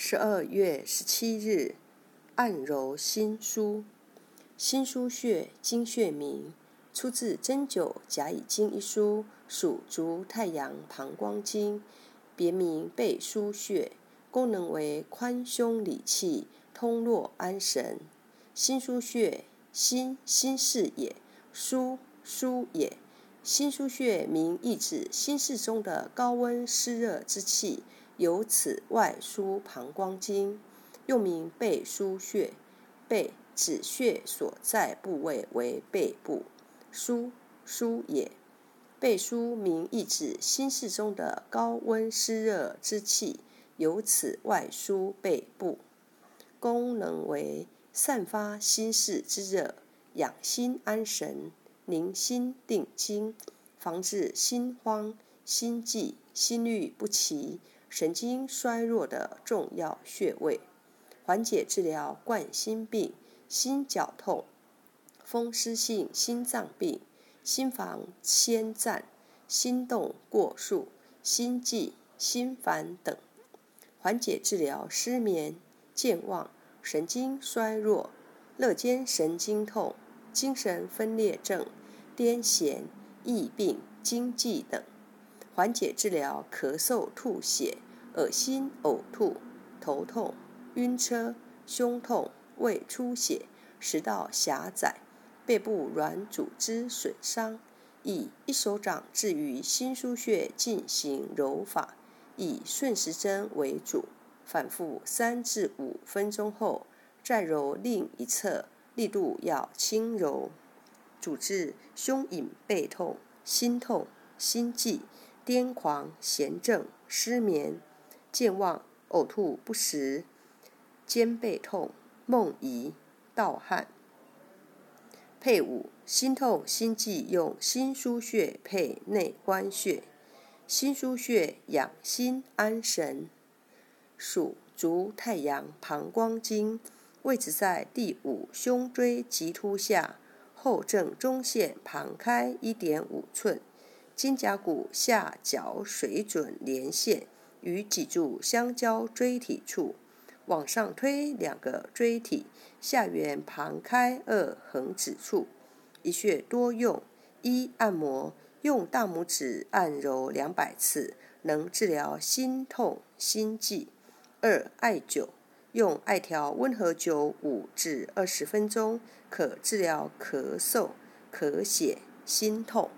十二月十七日，按揉心腧。心腧穴，经穴名，出自《针灸甲乙经》一书，属足太阳膀胱经，别名背腧穴，功能为宽胸理气、通络安神。心腧穴，心心事也，腧腧也。心腧穴名意指心室中的高温湿热之气。由此外输膀胱经，又名背腧穴。背指穴所在部位为背部，腧腧也。背腧名意指心室中的高温湿热之气，由此外输背部。功能为散发心室之热，养心安神，宁心定惊，防治心慌、心悸、心律不齐。神经衰弱的重要穴位，缓解治疗冠心病、心绞痛、风湿性心脏病、心房纤颤、心动过速、心悸、心烦等；缓解治疗失眠、健忘、神经衰弱、肋间神经痛、精神分裂症、癫痫、疫病、惊悸等。缓解治疗咳嗽、吐血、恶心、呕吐、头痛、晕车、胸痛、胃出血、食道狭窄、背部软组织损伤。以一手掌置于心腧穴进行揉法，以顺时针为主，反复三至五分钟后，再揉另一侧，力度要轻柔。主治胸隐背痛、心痛、心悸。癫狂、痫症、失眠、健忘、呕吐不食、肩背痛、梦遗、盗汗。配伍：心痛、心悸用心腧穴配内关穴。心腧穴养心安神，属足太阳膀胱经，位置在第五胸椎棘突下后正中线旁开一点五寸。肩胛骨下角水准连线，与脊柱相交椎体处，往上推两个椎体，下缘旁开二横指处。一穴多用：一、按摩，用大拇指按揉两百次，能治疗心痛、心悸；二、艾灸，用艾条温和灸五至二十分钟，可治疗咳嗽、咳血、心痛。